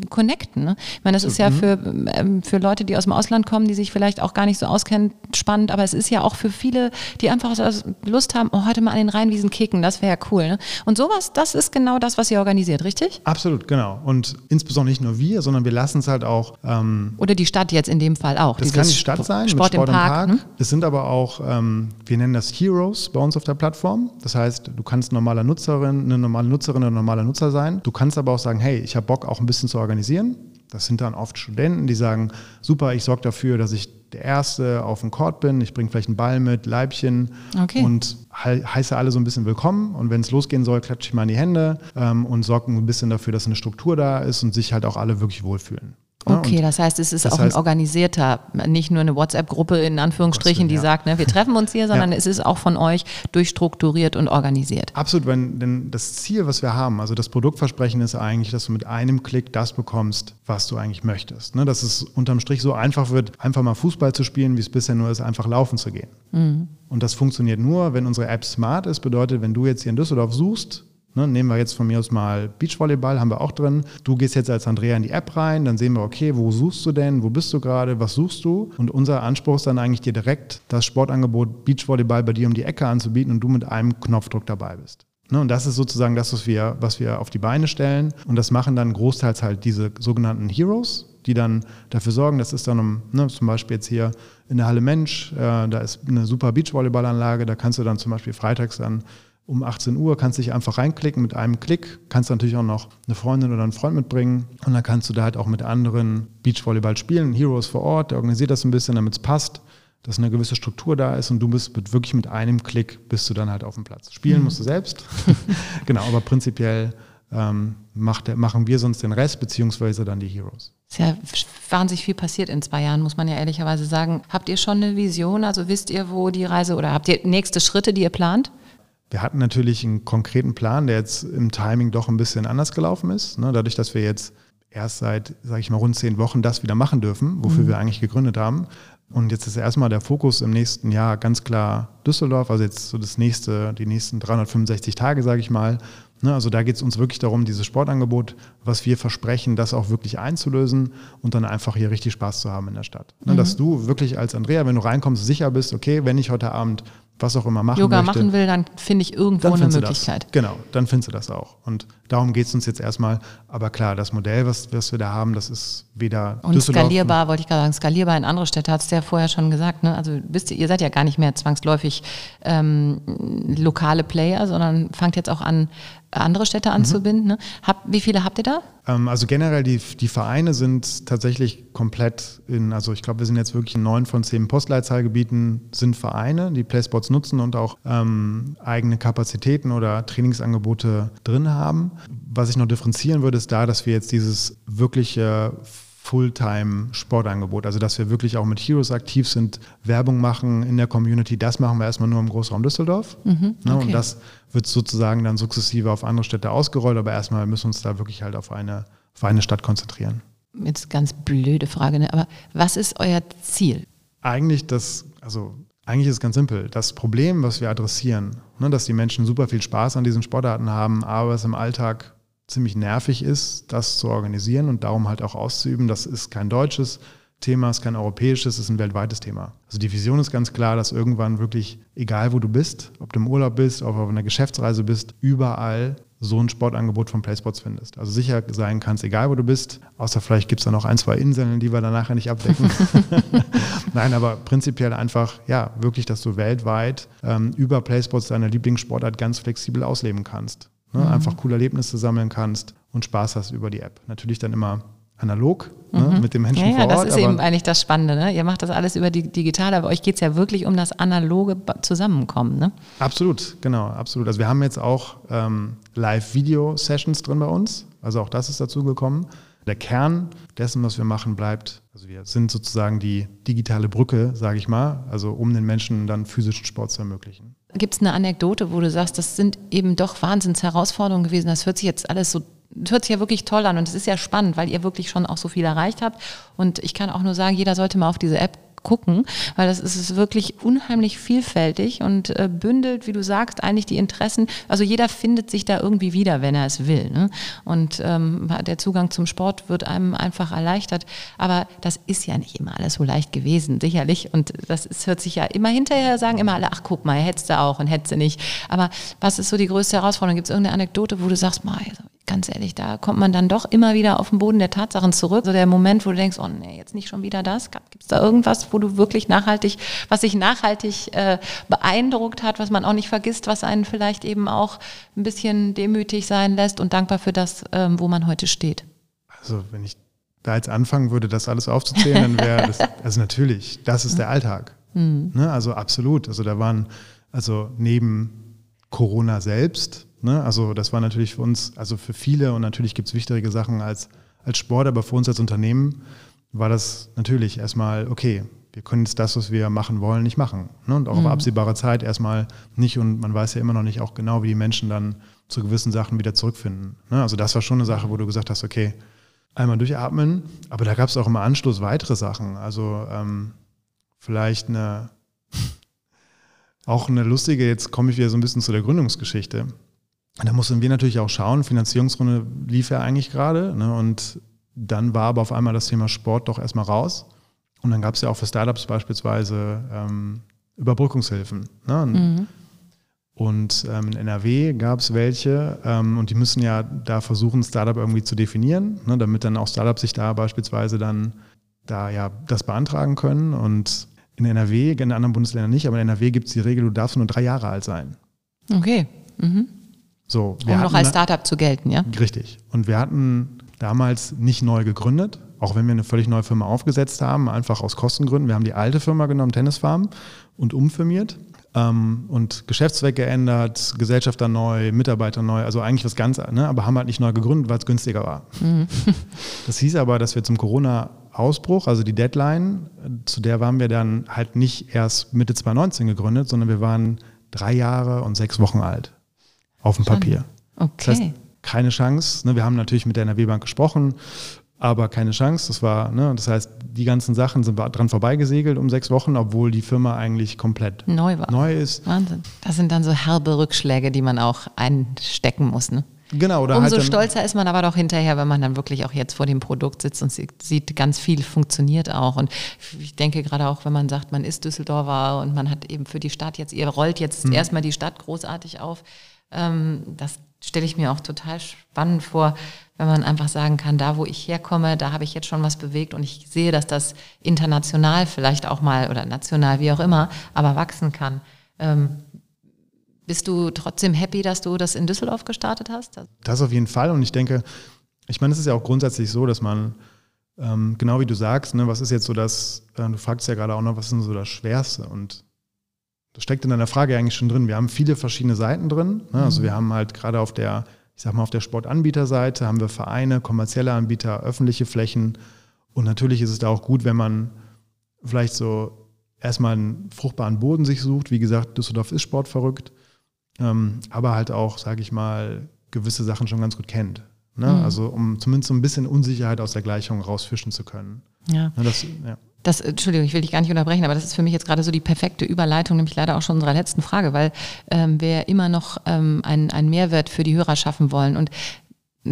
connecten? Ne? Ich meine, das ist ja mhm. für, ähm, für Leute, die aus dem Ausland kommen, die sich vielleicht auch gar nicht so auskennen, spannend, aber es ist ja auch für viele, die einfach Lust haben, oh, heute mal an den Rheinwiesen kicken, das wäre ja cool. Ne? Und sowas, das ist genau das, was ihr organisiert, richtig? Absolut, genau. Und insbesondere nicht nur wir, sondern wir lassen es halt auch. Ähm, Oder die Stadt jetzt in dem Fall auch. Das kann die Stadt sein, Sport, Sport im Park. Park. Ne? Es sind aber auch, ähm, wir nennen das Heroes bei uns auf der Plattform. Das heißt, du kannst normaler Nutzerin eine normale Nutzerin oder ein normaler Nutzer sein. Du kannst aber auch sagen, hey, ich habe Bock auch ein bisschen zu organisieren. Das sind dann oft Studenten, die sagen, super, ich sorge dafür, dass ich der Erste auf dem Court bin, ich bringe vielleicht einen Ball mit, Leibchen okay. und he heiße alle so ein bisschen willkommen. Und wenn es losgehen soll, klatsche ich mal in die Hände ähm, und sorge ein bisschen dafür, dass eine Struktur da ist und sich halt auch alle wirklich wohlfühlen. Okay, das heißt, es ist auch heißt, ein organisierter, nicht nur eine WhatsApp-Gruppe in Anführungsstrichen, die ja. sagt, ne, wir treffen uns hier, sondern ja. es ist auch von euch durchstrukturiert und organisiert. Absolut, wenn, denn das Ziel, was wir haben, also das Produktversprechen ist eigentlich, dass du mit einem Klick das bekommst, was du eigentlich möchtest. Ne, dass es unterm Strich so einfach wird, einfach mal Fußball zu spielen, wie es bisher nur ist, einfach laufen zu gehen. Mhm. Und das funktioniert nur, wenn unsere App smart ist, bedeutet, wenn du jetzt hier in Düsseldorf suchst, Ne, nehmen wir jetzt von mir aus mal Beachvolleyball, haben wir auch drin. Du gehst jetzt als Andrea in die App rein, dann sehen wir, okay, wo suchst du denn, wo bist du gerade, was suchst du? Und unser Anspruch ist dann eigentlich dir direkt das Sportangebot Beachvolleyball bei dir um die Ecke anzubieten und du mit einem Knopfdruck dabei bist. Ne, und das ist sozusagen das, was wir, was wir auf die Beine stellen. Und das machen dann großteils halt diese sogenannten Heroes, die dann dafür sorgen, das ist dann um, ne, zum Beispiel jetzt hier in der Halle Mensch, äh, da ist eine super Beachvolleyballanlage, da kannst du dann zum Beispiel freitags dann um 18 Uhr, kannst dich einfach reinklicken mit einem Klick, kannst natürlich auch noch eine Freundin oder einen Freund mitbringen und dann kannst du da halt auch mit anderen Beachvolleyball spielen. Heroes vor Ort, der organisiert das ein bisschen, damit es passt, dass eine gewisse Struktur da ist und du bist mit, wirklich mit einem Klick bist du dann halt auf dem Platz. Spielen mhm. musst du selbst, genau, aber prinzipiell ähm, macht, machen wir sonst den Rest, beziehungsweise dann die Heroes. Ist ja wahnsinnig viel passiert in zwei Jahren, muss man ja ehrlicherweise sagen. Habt ihr schon eine Vision? Also wisst ihr, wo die Reise oder habt ihr nächste Schritte, die ihr plant? Wir hatten natürlich einen konkreten Plan, der jetzt im Timing doch ein bisschen anders gelaufen ist. Ne? Dadurch, dass wir jetzt erst seit, sage ich mal, rund zehn Wochen das wieder machen dürfen, wofür mhm. wir eigentlich gegründet haben. Und jetzt ist erstmal der Fokus im nächsten Jahr ganz klar Düsseldorf, also jetzt so das nächste, die nächsten 365 Tage, sage ich mal. Ne, also da geht es uns wirklich darum, dieses Sportangebot, was wir versprechen, das auch wirklich einzulösen und dann einfach hier richtig Spaß zu haben in der Stadt. Ne, mhm. Dass du wirklich als Andrea, wenn du reinkommst, sicher bist, okay, wenn ich heute Abend was auch immer machen Yoga möchte, machen will, dann finde ich irgendwo eine Möglichkeit. Genau, dann findest du das auch. Und darum geht es uns jetzt erstmal. Aber klar, das Modell, was, was wir da haben, das ist weder Und skalierbar, wollte ich gerade sagen, skalierbar in andere Städte, hat es ja vorher schon gesagt. Ne? Also wisst ihr, ihr seid ja gar nicht mehr zwangsläufig ähm, lokale Player, sondern fangt jetzt auch an, andere Städte anzubinden. Mhm. Ne? Hab, wie viele habt ihr da? Ähm, also generell, die, die Vereine sind tatsächlich komplett in, also ich glaube, wir sind jetzt wirklich in neun von zehn Postleitzahlgebieten sind Vereine, die PlaySports nutzen und auch ähm, eigene Kapazitäten oder Trainingsangebote drin haben. Was ich noch differenzieren würde, ist da, dass wir jetzt dieses wirkliche Fulltime-Sportangebot. Also dass wir wirklich auch mit Heroes aktiv sind, Werbung machen in der Community. Das machen wir erstmal nur im Großraum Düsseldorf. Mhm, ne, okay. Und das wird sozusagen dann sukzessive auf andere Städte ausgerollt. Aber erstmal müssen wir uns da wirklich halt auf eine, auf eine Stadt konzentrieren. Jetzt ganz blöde Frage, ne? aber was ist euer Ziel? Eigentlich das, also eigentlich ist es ganz simpel. Das Problem, was wir adressieren, ne, dass die Menschen super viel Spaß an diesen Sportarten haben, aber es im Alltag ziemlich nervig ist, das zu organisieren und darum halt auch auszuüben. Das ist kein deutsches Thema, ist kein europäisches, ist ein weltweites Thema. Also die Vision ist ganz klar, dass irgendwann wirklich, egal wo du bist, ob du im Urlaub bist, ob du auf einer Geschäftsreise bist, überall so ein Sportangebot von PlaySports findest. Also sicher sein kannst, egal wo du bist, außer vielleicht gibt es da noch ein, zwei Inseln, die wir dann nachher nicht abdecken. Nein, aber prinzipiell einfach, ja, wirklich, dass du weltweit ähm, über PlaySports deine Lieblingssportart ganz flexibel ausleben kannst. Ne? Mhm. Einfach coole Erlebnisse sammeln kannst und Spaß hast über die App. Natürlich dann immer analog ne? mhm. ne, mit dem Menschen ja, ja, vor Ort. Das ist eben eigentlich das Spannende. Ne? Ihr macht das alles über die Digitale, aber euch geht es ja wirklich um das analoge Zusammenkommen. Ne? Absolut, genau, absolut. Also wir haben jetzt auch ähm, Live-Video-Sessions drin bei uns. Also auch das ist dazu gekommen. Der Kern dessen, was wir machen, bleibt, also wir sind sozusagen die digitale Brücke, sage ich mal, also um den Menschen dann physischen Sport zu ermöglichen. Gibt es eine Anekdote, wo du sagst, das sind eben doch Wahnsinnsherausforderungen gewesen, das hört sich jetzt alles so hört sich ja wirklich toll an und es ist ja spannend, weil ihr wirklich schon auch so viel erreicht habt. Und ich kann auch nur sagen, jeder sollte mal auf diese App gucken, weil das ist wirklich unheimlich vielfältig und äh, bündelt, wie du sagst, eigentlich die Interessen. Also jeder findet sich da irgendwie wieder, wenn er es will. Ne? Und ähm, der Zugang zum Sport wird einem einfach erleichtert. Aber das ist ja nicht immer alles so leicht gewesen, sicherlich. Und das ist, hört sich ja immer hinterher, sagen immer alle, ach guck mal, hättest du auch und hättest du nicht. Aber was ist so die größte Herausforderung? Gibt es irgendeine Anekdote, wo du sagst, mal, also ganz ehrlich, da kommt man dann doch immer wieder auf den Boden der Tatsachen zurück. So der Moment, wo du denkst, oh nee, jetzt nicht schon wieder das. Gibt es da irgendwas, wo du wirklich nachhaltig, was sich nachhaltig äh, beeindruckt hat, was man auch nicht vergisst, was einen vielleicht eben auch ein bisschen demütig sein lässt und dankbar für das, ähm, wo man heute steht? Also wenn ich da jetzt anfangen würde, das alles aufzuzählen, dann wäre das, also natürlich, das ist der Alltag. Mhm. Ne? Also absolut. Also da waren, also neben Corona selbst, Ne? Also das war natürlich für uns, also für viele und natürlich gibt es wichtigere Sachen als, als Sport, aber für uns als Unternehmen war das natürlich erstmal, okay, wir können jetzt das, was wir machen wollen, nicht machen. Ne? Und auch mhm. auf absehbare Zeit erstmal nicht. Und man weiß ja immer noch nicht auch genau, wie die Menschen dann zu gewissen Sachen wieder zurückfinden. Ne? Also das war schon eine Sache, wo du gesagt hast, okay, einmal durchatmen, aber da gab es auch im Anschluss weitere Sachen. Also ähm, vielleicht eine, auch eine lustige, jetzt komme ich wieder so ein bisschen zu der Gründungsgeschichte. Da mussten wir natürlich auch schauen, Finanzierungsrunde lief ja eigentlich gerade. Ne, und dann war aber auf einmal das Thema Sport doch erstmal raus. Und dann gab es ja auch für Startups beispielsweise ähm, Überbrückungshilfen. Ne? Mhm. Und ähm, in NRW gab es welche ähm, und die müssen ja da versuchen, Startup irgendwie zu definieren, ne, damit dann auch Startups sich da beispielsweise dann da ja das beantragen können. Und in NRW, in anderen Bundesländern nicht, aber in NRW gibt es die Regel, du darfst nur drei Jahre alt sein. Okay. Mhm. So, um noch als Startup zu gelten, ja? Richtig. Und wir hatten damals nicht neu gegründet, auch wenn wir eine völlig neue Firma aufgesetzt haben, einfach aus Kostengründen. Wir haben die alte Firma genommen, Tennisfarm, und umfirmiert. ähm, und Geschäftszweck geändert, Gesellschafter neu, Mitarbeiter neu, also eigentlich was ganz, ne, aber haben halt nicht neu gegründet, weil es günstiger war. Mhm. Das hieß aber, dass wir zum Corona-Ausbruch, also die Deadline, zu der waren wir dann halt nicht erst Mitte 2019 gegründet, sondern wir waren drei Jahre und sechs Wochen alt auf dem Papier. Okay. Das heißt, keine Chance. Ne, wir haben natürlich mit der NRW-Bank gesprochen, aber keine Chance. Das war, ne, das heißt, die ganzen Sachen sind dran vorbeigesegelt um sechs Wochen, obwohl die Firma eigentlich komplett neu war. Neu ist. Wahnsinn. Das sind dann so herbe Rückschläge, die man auch einstecken muss. Ne? Genau. Oder Umso halt stolzer ist man aber doch hinterher, wenn man dann wirklich auch jetzt vor dem Produkt sitzt und sieht, ganz viel funktioniert auch. Und ich denke gerade auch, wenn man sagt, man ist Düsseldorfer und man hat eben für die Stadt jetzt, ihr rollt jetzt hm. erstmal die Stadt großartig auf. Ähm, das stelle ich mir auch total spannend vor, wenn man einfach sagen kann, da wo ich herkomme, da habe ich jetzt schon was bewegt und ich sehe, dass das international vielleicht auch mal oder national, wie auch immer, aber wachsen kann. Ähm, bist du trotzdem happy, dass du das in Düsseldorf gestartet hast? Das auf jeden Fall und ich denke, ich meine, es ist ja auch grundsätzlich so, dass man, ähm, genau wie du sagst, ne, was ist jetzt so das, du fragst ja gerade auch noch, was ist denn so das Schwerste und das steckt in deiner Frage eigentlich schon drin. Wir haben viele verschiedene Seiten drin. Ne? Also wir haben halt gerade auf der ich sag mal, auf der Sportanbieterseite haben wir Vereine, kommerzielle Anbieter, öffentliche Flächen. Und natürlich ist es da auch gut, wenn man vielleicht so erstmal einen fruchtbaren Boden sich sucht. Wie gesagt, Düsseldorf ist sportverrückt, ähm, aber halt auch, sage ich mal, gewisse Sachen schon ganz gut kennt. Ne? Mhm. Also um zumindest so ein bisschen Unsicherheit aus der Gleichung rausfischen zu können. Ja. Ne, das, ja. Das, Entschuldigung, ich will dich gar nicht unterbrechen, aber das ist für mich jetzt gerade so die perfekte Überleitung, nämlich leider auch schon unserer letzten Frage, weil ähm, wir immer noch ähm, einen, einen Mehrwert für die Hörer schaffen wollen. Und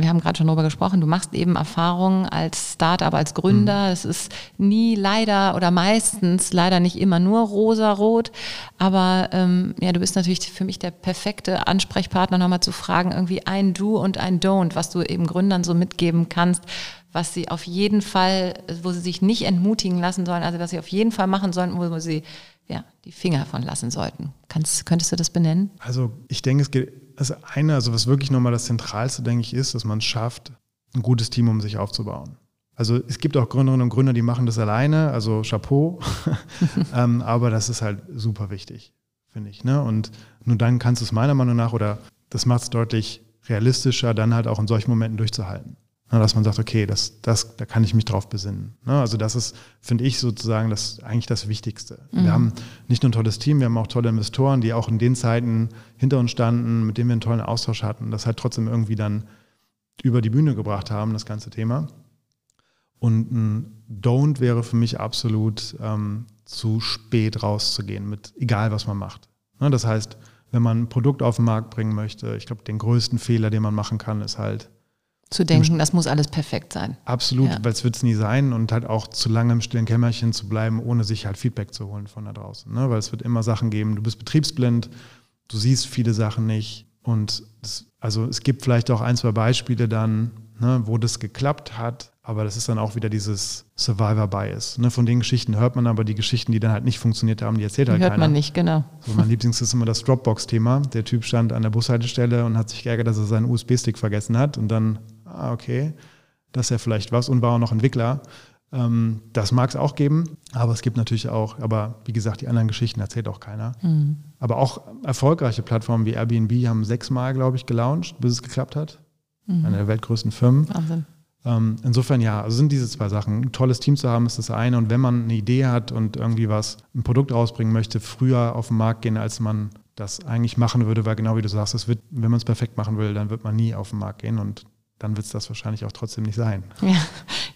wir haben gerade schon darüber gesprochen, du machst eben Erfahrungen als Startup, als Gründer. Mhm. Es ist nie leider oder meistens leider nicht immer nur rosa-rot. Aber ähm, ja, du bist natürlich für mich der perfekte Ansprechpartner, nochmal zu fragen, irgendwie ein Do und ein Don't, was du eben Gründern so mitgeben kannst, was sie auf jeden Fall, wo sie sich nicht entmutigen lassen sollen, also was sie auf jeden Fall machen sollten, wo sie ja, die Finger von lassen sollten. Kannst, könntest du das benennen? Also ich denke, es geht, also eine, also was wirklich nochmal das Zentralste, denke ich, ist, dass man es schafft, ein gutes Team um sich aufzubauen. Also es gibt auch Gründerinnen und Gründer, die machen das alleine, also Chapeau, ähm, aber das ist halt super wichtig, finde ich. Ne? Und nur dann kannst du es meiner Meinung nach, oder das macht es deutlich realistischer, dann halt auch in solchen Momenten durchzuhalten. Ne, dass man sagt, okay, das, das, da kann ich mich drauf besinnen. Ne, also das ist, finde ich sozusagen, das eigentlich das Wichtigste. Mhm. Wir haben nicht nur ein tolles Team, wir haben auch tolle Investoren, die auch in den Zeiten hinter uns standen, mit denen wir einen tollen Austausch hatten, das halt trotzdem irgendwie dann über die Bühne gebracht haben, das ganze Thema. Und ein Don't wäre für mich absolut ähm, zu spät rauszugehen, mit egal was man macht. Ne, das heißt, wenn man ein Produkt auf den Markt bringen möchte, ich glaube, den größten Fehler, den man machen kann, ist halt zu denken, das muss alles perfekt sein. Absolut, ja. weil es wird es nie sein und halt auch zu lange im stillen Kämmerchen zu bleiben, ohne sich halt Feedback zu holen von da draußen. Ne? Weil es wird immer Sachen geben, du bist betriebsblind, du siehst viele Sachen nicht und das, also es gibt vielleicht auch ein, zwei Beispiele dann, ne, wo das geklappt hat, aber das ist dann auch wieder dieses Survivor-Bias. Ne? Von den Geschichten hört man aber die Geschichten, die dann halt nicht funktioniert haben, die erzählt die halt hört keiner. man nicht, genau. So, mein Lieblings ist immer das Dropbox-Thema. Der Typ stand an der Bushaltestelle und hat sich geärgert, dass er seinen USB-Stick vergessen hat und dann ah, okay, das ist ja vielleicht was und war auch noch Entwickler. Ähm, das mag es auch geben, aber es gibt natürlich auch, aber wie gesagt, die anderen Geschichten erzählt auch keiner. Mhm. Aber auch erfolgreiche Plattformen wie Airbnb haben sechsmal, glaube ich, gelauncht, bis es geklappt hat. Mhm. Eine der weltgrößten Firmen. Wahnsinn. Ähm, insofern ja, also sind diese zwei Sachen. Ein tolles Team zu haben ist das eine und wenn man eine Idee hat und irgendwie was, ein Produkt rausbringen möchte, früher auf den Markt gehen, als man das eigentlich machen würde, weil genau wie du sagst, es wird, wenn man es perfekt machen will, dann wird man nie auf den Markt gehen und dann wird es das wahrscheinlich auch trotzdem nicht sein. Ja,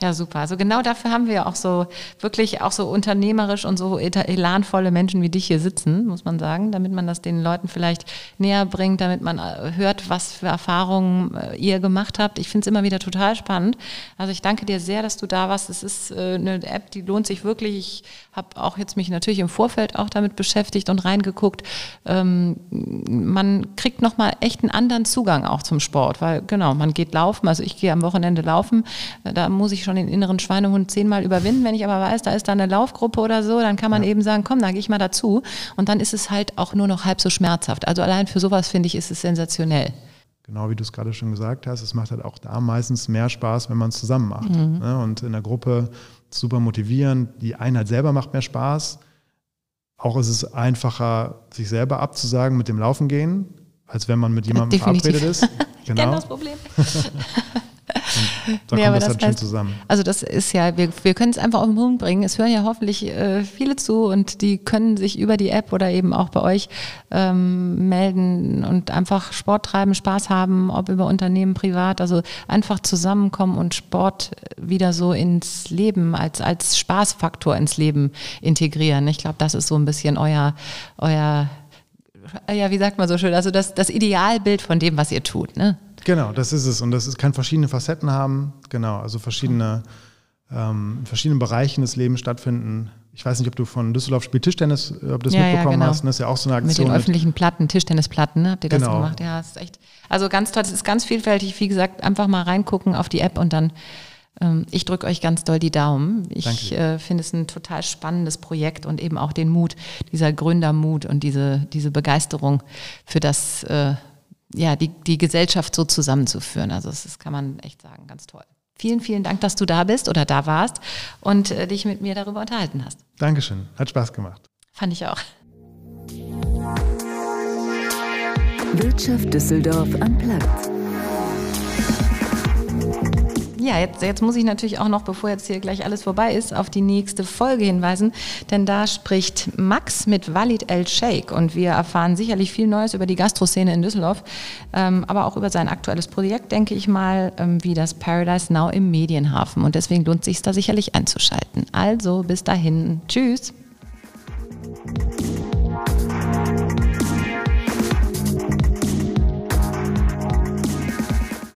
ja, super. Also genau dafür haben wir ja auch so wirklich auch so unternehmerisch und so elanvolle Menschen wie dich hier sitzen, muss man sagen, damit man das den Leuten vielleicht näher bringt, damit man äh, hört, was für Erfahrungen äh, ihr gemacht habt. Ich finde es immer wieder total spannend. Also ich danke dir sehr, dass du da warst. Es ist äh, eine App, die lohnt sich wirklich. Ich habe auch jetzt mich natürlich im Vorfeld auch damit beschäftigt und reingeguckt. Ähm, man kriegt nochmal echt einen anderen Zugang auch zum Sport, weil genau, man geht laufen. Also ich gehe am Wochenende laufen. Da muss ich schon den inneren Schweinehund zehnmal überwinden. Wenn ich aber weiß, da ist da eine Laufgruppe oder so, dann kann man ja. eben sagen, komm, da gehe ich mal dazu. Und dann ist es halt auch nur noch halb so schmerzhaft. Also allein für sowas finde ich, ist es sensationell. Genau wie du es gerade schon gesagt hast, es macht halt auch da meistens mehr Spaß, wenn man es zusammen macht. Mhm. Ne? Und in der Gruppe super motivierend. Die Einheit selber macht mehr Spaß. auch ist es einfacher, sich selber abzusagen mit dem Laufen gehen, als wenn man mit jemandem Definitiv. verabredet ist. Ich kenne das Problem. Da Nee, kommt aber das, das halt schön heißt- zusammen. Also das ist ja, wir, wir können es einfach auf den Punkt bringen. Es hören ja hoffentlich äh, viele zu und die können sich über die App oder eben auch bei euch ähm, melden und einfach Sport treiben, Spaß haben, ob über Unternehmen, privat. Also einfach zusammenkommen und Sport wieder so ins Leben, als, als Spaßfaktor ins Leben integrieren. Ich glaube, das ist so ein bisschen euer, euer, ja, wie sagt man so schön, also das, das Idealbild von dem, was ihr tut. Ne? Genau, das ist es. Und das ist, kann verschiedene Facetten haben. Genau, also verschiedene, ähm, in verschiedenen Bereichen des Lebens stattfinden. Ich weiß nicht, ob du von Düsseldorf Spiel Tischtennis, äh, ob du das Ja, ja, mitbekommen genau. hast. Das ist ja auch so eine Mit Aktion. den öffentlichen Platten, Tischtennisplatten, ne? habt ihr das Genau. gemacht? Ja, ist echt. Also ganz toll, es ist ganz vielfältig. Wie gesagt, einfach mal reingucken auf die App und dann, ich drücke euch ganz doll die Daumen. Ich äh, finde es ein total spannendes Projekt und eben auch den Mut, dieser Gründermut und diese, diese Begeisterung für das, äh, ja, die, die Gesellschaft so zusammenzuführen. Also das ist, kann man echt sagen, ganz toll. Vielen, vielen Dank, dass du da bist oder da warst und äh, dich mit mir darüber unterhalten hast. Dankeschön, hat Spaß gemacht. Fand ich auch. Wirtschaft Düsseldorf am Platz. Ja, jetzt, jetzt muss ich natürlich auch noch, bevor jetzt hier gleich alles vorbei ist, auf die nächste Folge hinweisen, denn da spricht Max mit Walid El Sheikh und wir erfahren sicherlich viel Neues über die Gastroszene in Düsseldorf, ähm, aber auch über sein aktuelles Projekt, denke ich mal, ähm, wie das Paradise Now im Medienhafen und deswegen lohnt sich da sicherlich einzuschalten. Also bis dahin, tschüss.